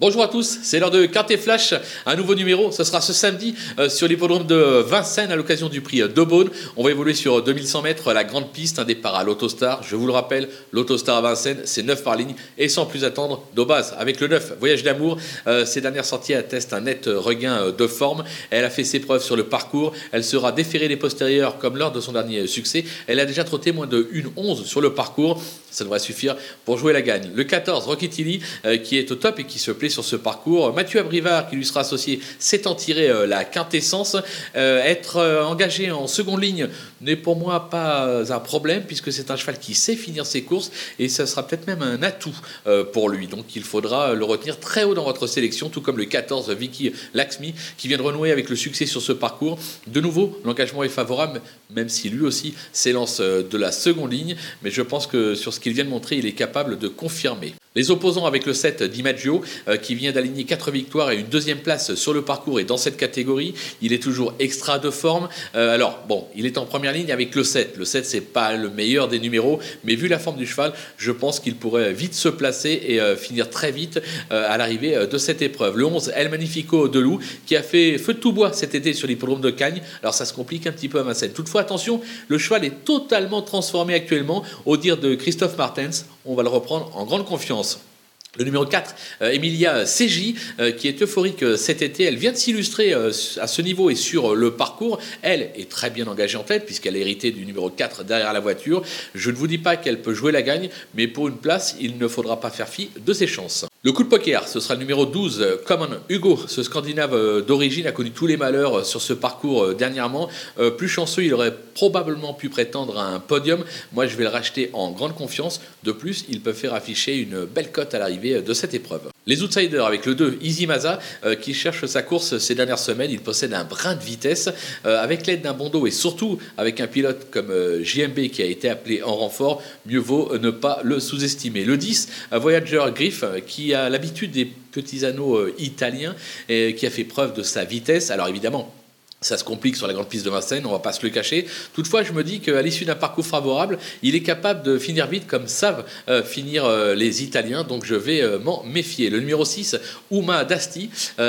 Bonjour à tous, c'est l'heure de Quintet Flash, un nouveau numéro, ce sera ce samedi euh, sur l'hippodrome de Vincennes à l'occasion du prix d'Aubonne. On va évoluer sur 2100 mètres, la grande piste, un départ à l'Autostar. Je vous le rappelle, l'Autostar à Vincennes, c'est 9 par ligne et sans plus attendre, d'Aubaz avec le 9, Voyage d'amour. Euh, ces dernières sorties attestent un net regain euh, de forme. Elle a fait ses preuves sur le parcours, elle sera déférée des postérieurs comme lors de son dernier succès. Elle a déjà trotté moins de 1-11 sur le parcours, ça devrait suffire pour jouer la gagne. Le 14, Rocky Tilly, qui est au top et qui se plaît sur ce parcours. Mathieu Abrivard, qui lui sera associé, s'étant tiré euh, la quintessence. Euh, être euh, engagé en seconde ligne n'est pour moi pas un problème, puisque c'est un cheval qui sait finir ses courses, et ça sera peut-être même un atout pour lui. Donc il faudra le retenir très haut dans votre sélection, tout comme le 14, Vicky Laxmi, qui vient de renouer avec le succès sur ce parcours. De nouveau, l'engagement est favorable, même si lui aussi s'élance de la seconde ligne, mais je pense que sur ce qu'il vient de montrer, il est capable de confirmer. Les opposants avec le 7 Dimaggio, euh, qui vient d'aligner 4 victoires et une deuxième place sur le parcours et dans cette catégorie, il est toujours extra de forme. Euh, alors, bon, il est en première ligne avec le 7. Le 7, c'est pas le meilleur des numéros, mais vu la forme du cheval, je pense qu'il pourrait vite se placer et euh, finir très vite à l'arrivée de cette épreuve. Le 11, El Magnifico de Loup, qui a fait feu de tout bois cet été sur l'hippodrome de Cagnes. Alors, ça se complique un petit peu à Vincennes. Toutefois, attention, le cheval est totalement transformé actuellement. Au dire de Christophe Martens, on va le reprendre en grande confiance. Le numéro 4, euh, Emilia CJ, euh, qui est euphorique euh, cet été. Elle vient de s'illustrer à ce niveau et sur le parcours. Elle est très bien engagée en tête, puisqu'elle a hérité du numéro 4 derrière la voiture. Je ne vous dis pas qu'elle peut jouer la gagne, mais pour une place, il ne faudra pas faire fi de ses chances. Le coup de poker, ce sera le numéro 12, Common Hugo. Ce Scandinave d'origine a connu tous les malheurs sur ce parcours dernièrement. Plus chanceux, il aurait probablement pu prétendre à un podium. Moi, je vais le racheter en grande confiance. De plus, il peut faire afficher une belle cote à l'arrivée de cette épreuve. Les outsiders avec le 2, Easy Maza, euh, qui cherche sa course ces dernières semaines. Il possède un brin de vitesse. Euh, avec l'aide d'un bon dos et surtout avec un pilote comme euh, JMB qui a été appelé en renfort, mieux vaut ne pas le sous-estimer. Le 10, Voyager Griff, qui a l'habitude des petits anneaux italiens et qui a fait preuve de sa vitesse. Alors évidemment, ça se complique sur la grande piste de Vincennes, on va pas se le cacher. Toutefois, je me dis qu'à l'issue d'un parcours favorable, il est capable de finir vite comme savent euh, finir euh, les Italiens, donc je vais euh, m'en méfier. Le numéro 6, Uma Dasti,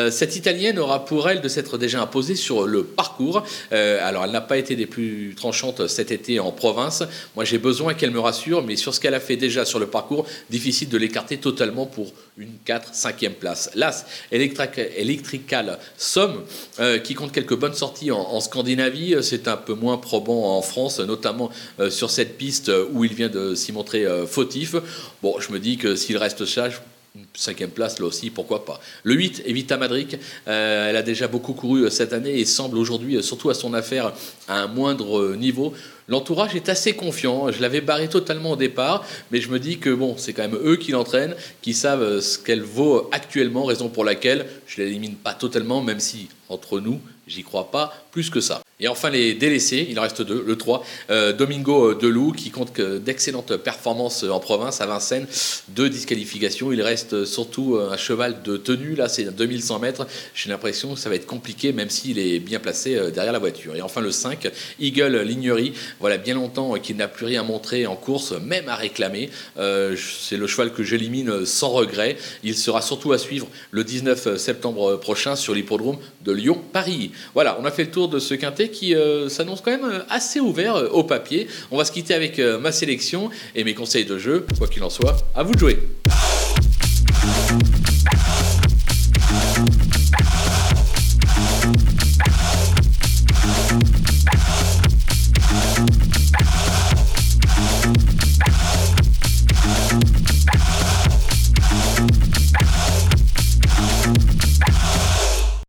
cette Italienne aura pour elle de s'être déjà imposée sur le parcours. alors, elle n'a pas été des plus tranchantes cet été en province. Moi, j'ai besoin qu'elle me rassure, mais sur ce qu'elle a fait déjà sur le parcours, difficile de l'écarter totalement pour une 4, 5e place. L'As, Electrical Somme, qui compte quelques bonnes sorti en, Scandinavie, c'est un peu moins probant en France, notamment euh, sur cette piste où il vient de s'y montrer euh, fautif. Bon, je me dis que s'il reste sage, cinquième place, là aussi, pourquoi pas. Le 8, Evita Madric, euh, elle a déjà beaucoup couru cette année et semble aujourd'hui, surtout à son affaire, à un moindre niveau. L'entourage est assez confiant. Je l'avais barré totalement au départ, mais je me dis que bon, c'est quand même eux qui l'entraînent, qui savent ce qu'elle vaut actuellement, raison pour laquelle je l'élimine pas totalement, même si entre nous, j'y crois pas plus que ça. Et enfin, les délaissés, il en reste deux. Le 3, euh, Domingo Delou, qui compte d'excellentes performances en province à Vincennes, deux disqualifications. Il reste surtout un cheval de tenue, là, c'est 2100 mètres. J'ai l'impression que ça va être compliqué, même s'il est bien placé euh, derrière la voiture. Et enfin, le 5, Eagle Lignery, voilà bien longtemps qu'il n'a plus rien montré en course, même à réclamer. Euh, c'est le cheval que j'élimine sans regret. Il sera surtout à suivre le 19 septembre prochain sur l'hippodrome de Lyon-Paris. Voilà, on a fait le tour de ce quintet qui euh, s'annonce quand même euh, assez ouvert euh, au papier. On va se quitter avec ma sélection et mes conseils de jeu. Quoi qu'il en soit, à vous de jouer.